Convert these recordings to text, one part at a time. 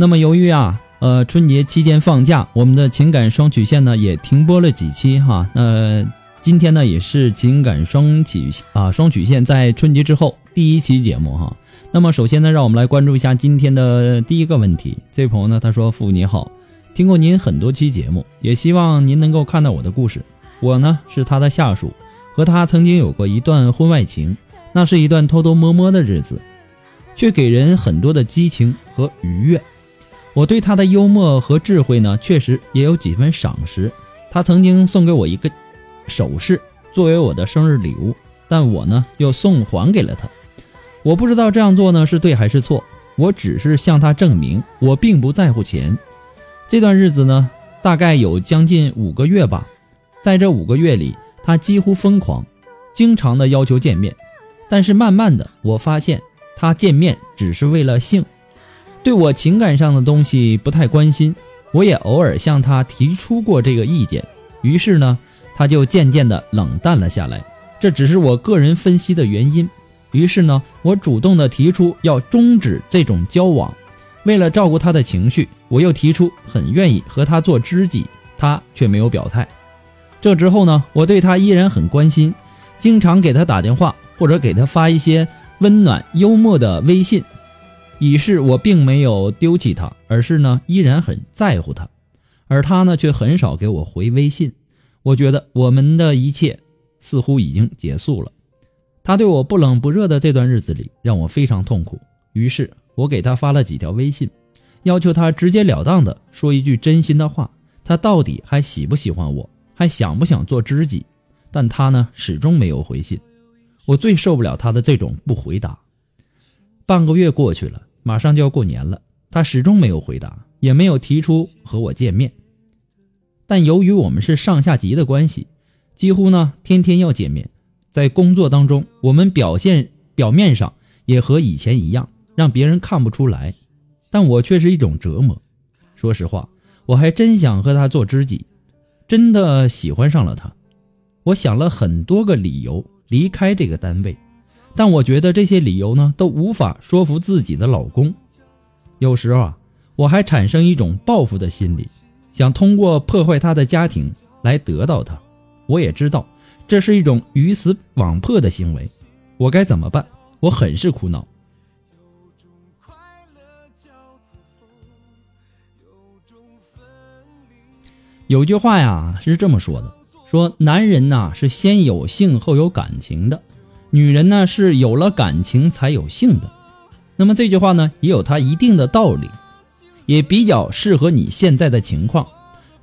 那么由于啊，呃，春节期间放假，我们的情感双曲线呢也停播了几期哈。那今天呢也是情感双曲啊双曲线在春节之后第一期节目哈。那么首先呢，让我们来关注一下今天的第一个问题。这位朋友呢他说：“父你好，听过您很多期节目，也希望您能够看到我的故事。我呢是他的下属，和他曾经有过一段婚外情，那是一段偷偷摸摸的日子，却给人很多的激情和愉悦。”我对他的幽默和智慧呢，确实也有几分赏识。他曾经送给我一个首饰作为我的生日礼物，但我呢又送还给了他。我不知道这样做呢是对还是错，我只是向他证明我并不在乎钱。这段日子呢，大概有将近五个月吧。在这五个月里，他几乎疯狂，经常的要求见面。但是慢慢的，我发现他见面只是为了性。对我情感上的东西不太关心，我也偶尔向他提出过这个意见，于是呢，他就渐渐的冷淡了下来。这只是我个人分析的原因。于是呢，我主动的提出要终止这种交往。为了照顾他的情绪，我又提出很愿意和他做知己，他却没有表态。这之后呢，我对他依然很关心，经常给他打电话或者给他发一些温暖幽默的微信。以示我并没有丢弃他，而是呢依然很在乎他，而他呢却很少给我回微信。我觉得我们的一切似乎已经结束了。他对我不冷不热的这段日子里让我非常痛苦。于是我给他发了几条微信，要求他直截了当的说一句真心的话。他到底还喜不喜欢我，还想不想做知己？但他呢始终没有回信。我最受不了他的这种不回答。半个月过去了。马上就要过年了，他始终没有回答，也没有提出和我见面。但由于我们是上下级的关系，几乎呢天天要见面。在工作当中，我们表现表面上也和以前一样，让别人看不出来，但我却是一种折磨。说实话，我还真想和他做知己，真的喜欢上了他。我想了很多个理由离开这个单位。但我觉得这些理由呢，都无法说服自己的老公。有时候啊，我还产生一种报复的心理，想通过破坏他的家庭来得到他。我也知道这是一种鱼死网破的行为，我该怎么办？我很是苦恼。有句话呀是这么说的：说男人呐是先有性后有感情的。女人呢是有了感情才有性的，那么这句话呢也有它一定的道理，也比较适合你现在的情况。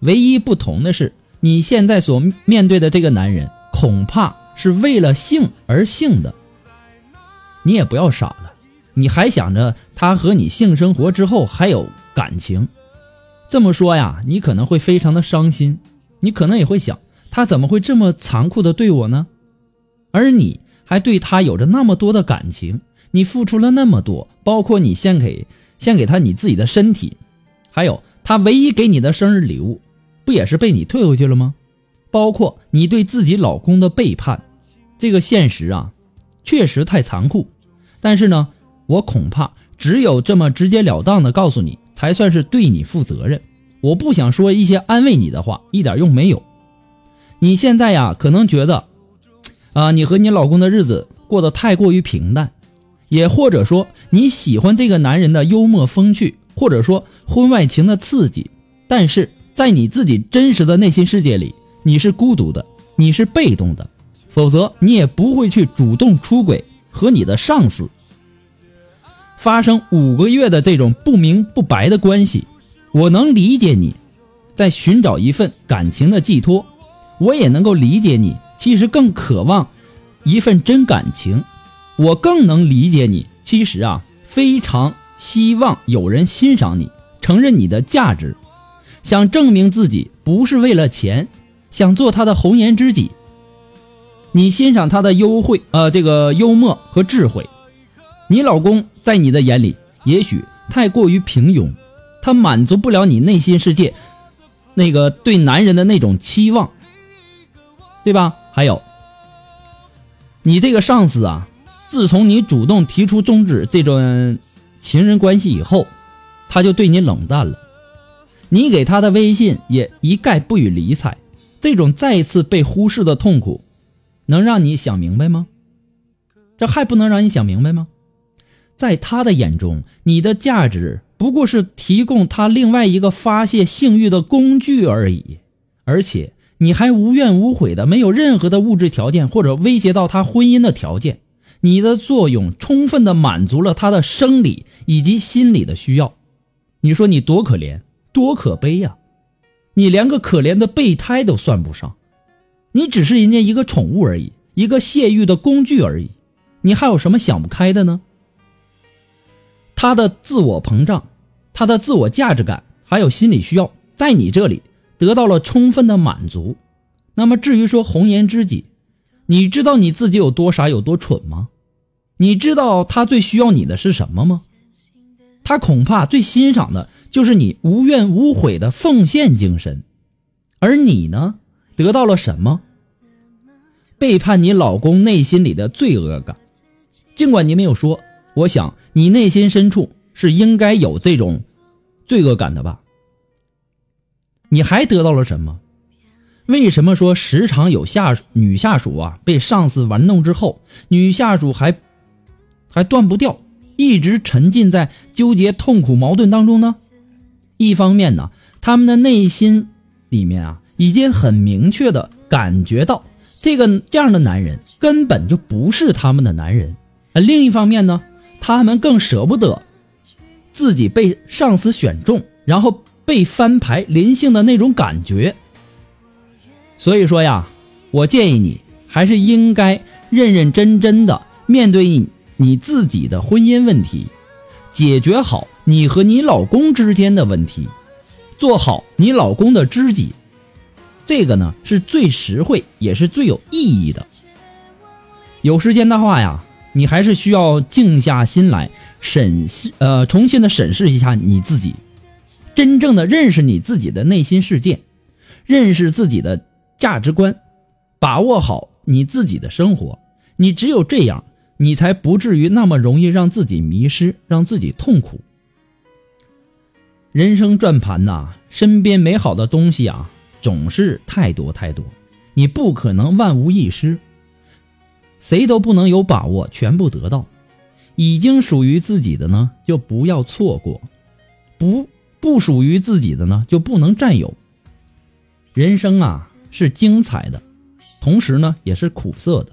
唯一不同的是，你现在所面对的这个男人恐怕是为了性而性的。你也不要傻了，你还想着他和你性生活之后还有感情，这么说呀，你可能会非常的伤心，你可能也会想，他怎么会这么残酷的对我呢？而你还对他有着那么多的感情，你付出了那么多，包括你献给献给他你自己的身体，还有他唯一给你的生日礼物，不也是被你退回去了吗？包括你对自己老公的背叛，这个现实啊，确实太残酷。但是呢，我恐怕只有这么直截了当的告诉你，才算是对你负责任。我不想说一些安慰你的话，一点用没有。你现在呀，可能觉得，啊，你和你老公的日子过得太过于平淡，也或者说你喜欢这个男人的幽默风趣，或者说婚外情的刺激。但是在你自己真实的内心世界里，你是孤独的，你是被动的，否则你也不会去主动出轨和你的上司发生五个月的这种不明不白的关系。我能理解你，在寻找一份感情的寄托，我也能够理解你，其实更渴望一份真感情。我更能理解你，其实啊，非常希望有人欣赏你，承认你的价值，想证明自己不是为了钱，想做他的红颜知己。你欣赏他的优惠，呃，这个幽默和智慧。你老公在你的眼里也许太过于平庸。他满足不了你内心世界那个对男人的那种期望，对吧？还有，你这个上司啊，自从你主动提出终止这段情人关系以后，他就对你冷淡了。你给他的微信也一概不予理睬。这种再一次被忽视的痛苦，能让你想明白吗？这还不能让你想明白吗？在他的眼中，你的价值。不过是提供他另外一个发泄性欲的工具而已，而且你还无怨无悔的，没有任何的物质条件或者威胁到他婚姻的条件，你的作用充分的满足了他的生理以及心理的需要。你说你多可怜，多可悲呀！你连个可怜的备胎都算不上，你只是人家一个宠物而已，一个泄欲的工具而已，你还有什么想不开的呢？他的自我膨胀，他的自我价值感，还有心理需要，在你这里得到了充分的满足。那么至于说红颜知己，你知道你自己有多傻有多蠢吗？你知道他最需要你的是什么吗？他恐怕最欣赏的就是你无怨无悔的奉献精神，而你呢，得到了什么？背叛你老公内心里的罪恶感，尽管你没有说。我想你内心深处是应该有这种罪恶感的吧？你还得到了什么？为什么说时常有下女下属啊被上司玩弄之后，女下属还还断不掉，一直沉浸在纠结、痛苦、矛盾当中呢？一方面呢，他们的内心里面啊已经很明确的感觉到，这个这样的男人根本就不是他们的男人。而另一方面呢？他们更舍不得自己被上司选中，然后被翻牌临幸的那种感觉。所以说呀，我建议你还是应该认认真真的面对你自己的婚姻问题，解决好你和你老公之间的问题，做好你老公的知己。这个呢是最实惠也是最有意义的。有时间的话呀。你还是需要静下心来审视，呃，重新的审视一下你自己，真正的认识你自己的内心世界，认识自己的价值观，把握好你自己的生活。你只有这样，你才不至于那么容易让自己迷失，让自己痛苦。人生转盘呐，身边美好的东西啊，总是太多太多，你不可能万无一失。谁都不能有把握全部得到，已经属于自己的呢，就不要错过；不不属于自己的呢，就不能占有。人生啊是精彩的，同时呢也是苦涩的，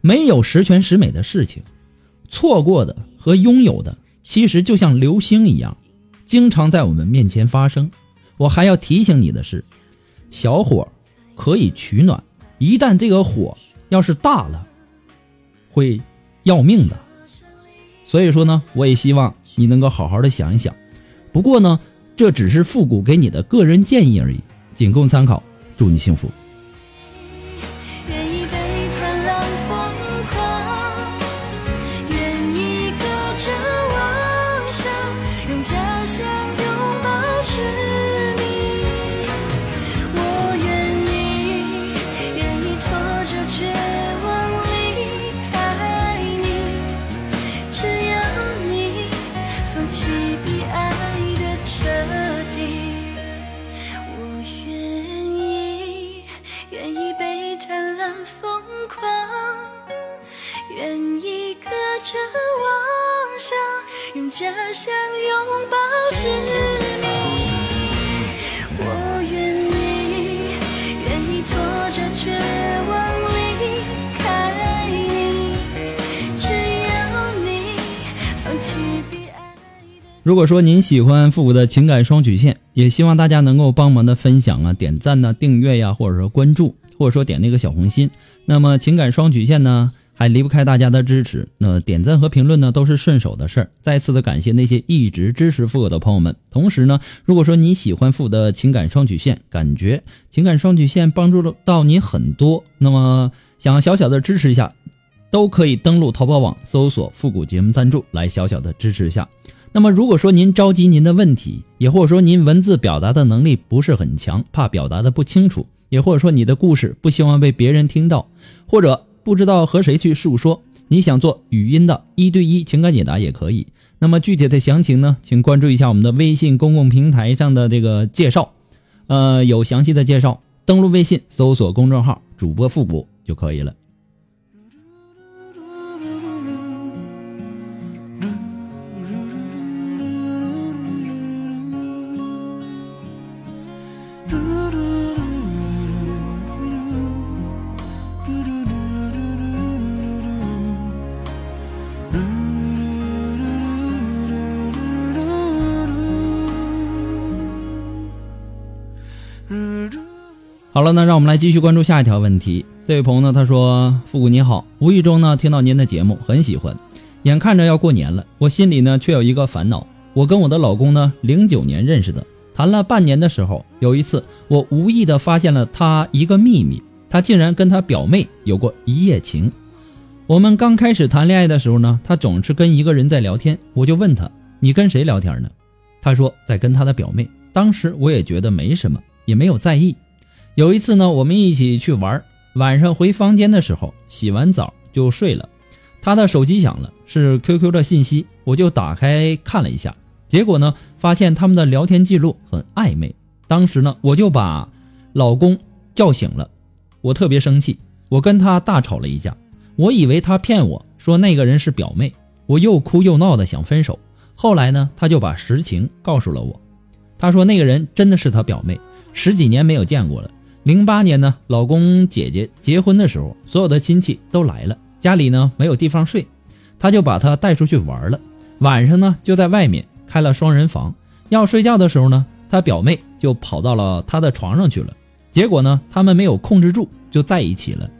没有十全十美的事情。错过的和拥有的，其实就像流星一样，经常在我们面前发生。我还要提醒你的是，小火可以取暖，一旦这个火要是大了。会要命的，所以说呢，我也希望你能够好好的想一想。不过呢，这只是复古给你的个人建议而已，仅供参考。祝你幸福。着妄想，用假象拥抱着你。我愿意，愿意拖着绝望离开你，只要你放弃比爱的。如果说您喜欢复古的情感双曲线，也希望大家能够帮忙的分享啊、点赞呐、订阅呀、或者说关注，或者说点那个小红心。那么情感双曲线呢，还离不开大家的支持。那点赞和评论呢，都是顺手的事儿。再次的感谢那些一直支持复古的朋友们。同时呢，如果说你喜欢复古的情感双曲线，感觉情感双曲线帮助到你很多，那么想小小的支持一下，都可以登录淘宝网搜索“复古节目赞助”来小小的支持一下。那么，如果说您着急您的问题，也或者说您文字表达的能力不是很强，怕表达的不清楚，也或者说你的故事不希望被别人听到，或者不知道和谁去诉说，你想做语音的一对一情感解答也可以。那么具体的详情呢，请关注一下我们的微信公共平台上的这个介绍，呃，有详细的介绍。登录微信搜索公众号“主播复古”就可以了。那让我们来继续关注下一条问题。这位朋友呢，他说：“复古你好，无意中呢听到您的节目，很喜欢。眼看着要过年了，我心里呢却有一个烦恼。我跟我的老公呢，零九年认识的，谈了半年的时候，有一次我无意的发现了他一个秘密，他竟然跟他表妹有过一夜情。我们刚开始谈恋爱的时候呢，他总是跟一个人在聊天，我就问他：你跟谁聊天呢？他说在跟他的表妹。当时我也觉得没什么，也没有在意。有一次呢，我们一起去玩，晚上回房间的时候，洗完澡就睡了。他的手机响了，是 QQ 的信息，我就打开看了一下，结果呢，发现他们的聊天记录很暧昧。当时呢，我就把老公叫醒了，我特别生气，我跟他大吵了一架。我以为他骗我说那个人是表妹，我又哭又闹的想分手。后来呢，他就把实情告诉了我。他说那个人真的是他表妹，十几年没有见过了。零八年呢，老公姐姐结婚的时候，所有的亲戚都来了，家里呢没有地方睡，他就把她带出去玩了。晚上呢就在外面开了双人房，要睡觉的时候呢，他表妹就跑到了他的床上去了。结果呢，他们没有控制住，就在一起了。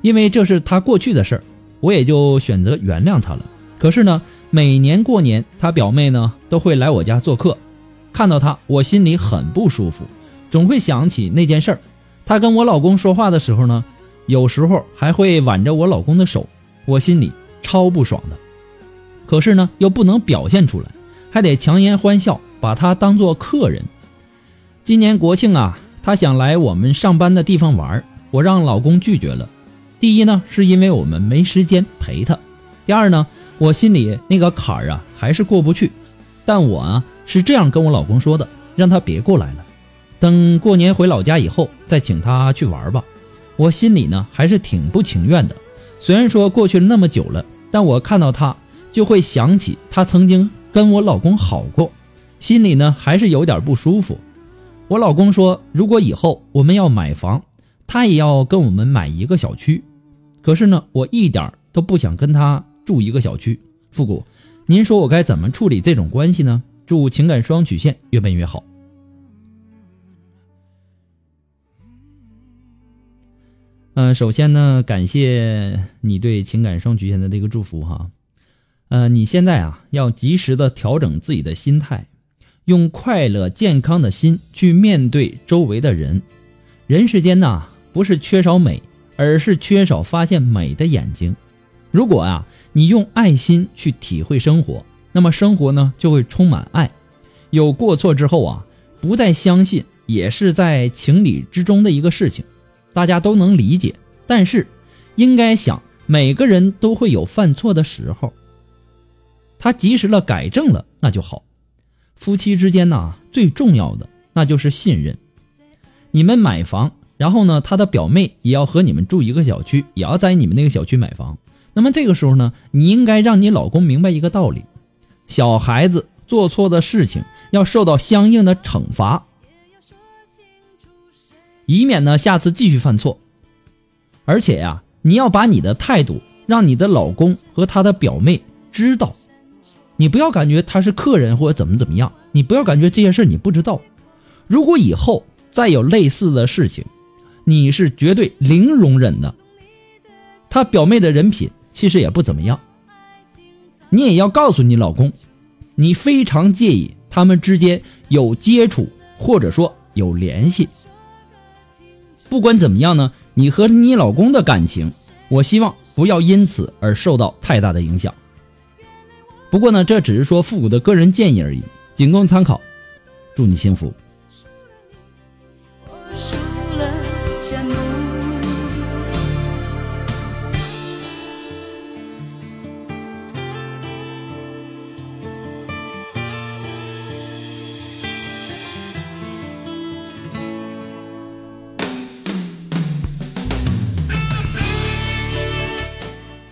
因为这是他过去的事儿，我也就选择原谅他了。可是呢，每年过年，他表妹呢都会来我家做客。看到他，我心里很不舒服，总会想起那件事儿。她跟我老公说话的时候呢，有时候还会挽着我老公的手，我心里超不爽的。可是呢，又不能表现出来，还得强颜欢笑，把他当做客人。今年国庆啊，他想来我们上班的地方玩，我让老公拒绝了。第一呢，是因为我们没时间陪他；第二呢，我心里那个坎儿啊，还是过不去。但我啊。是这样跟我老公说的，让他别过来了，等过年回老家以后再请他去玩吧。我心里呢还是挺不情愿的，虽然说过去了那么久了，但我看到他就会想起他曾经跟我老公好过，心里呢还是有点不舒服。我老公说，如果以后我们要买房，他也要跟我们买一个小区。可是呢，我一点都不想跟他住一个小区。复古，您说我该怎么处理这种关系呢？祝情感双曲线越办越好。嗯，首先呢，感谢你对情感双曲线的这个祝福哈。呃，你现在啊，要及时的调整自己的心态，用快乐健康的心去面对周围的人。人世间呐，不是缺少美，而是缺少发现美的眼睛。如果啊，你用爱心去体会生活，那么生活呢，就会充满爱。有过错之后啊，不再相信，也是在情理之中的一个事情，大家都能理解。但是，应该想，每个人都会有犯错的时候。他及时了改正了，那就好。夫妻之间呢，最重要的那就是信任。你们买房，然后呢，他的表妹也要和你们住一个小区，也要在你们那个小区买房。那么这个时候呢，你应该让你老公明白一个道理：小孩子做错的事情要受到相应的惩罚，以免呢下次继续犯错。而且呀，你要把你的态度让你的老公和他的表妹知道。你不要感觉他是客人或者怎么怎么样，你不要感觉这些事你不知道。如果以后再有类似的事情，你是绝对零容忍的。他表妹的人品其实也不怎么样，你也要告诉你老公，你非常介意他们之间有接触或者说有联系。不管怎么样呢，你和你老公的感情，我希望不要因此而受到太大的影响。不过呢，这只是说复古的个人建议而已，仅供参考。祝你幸福。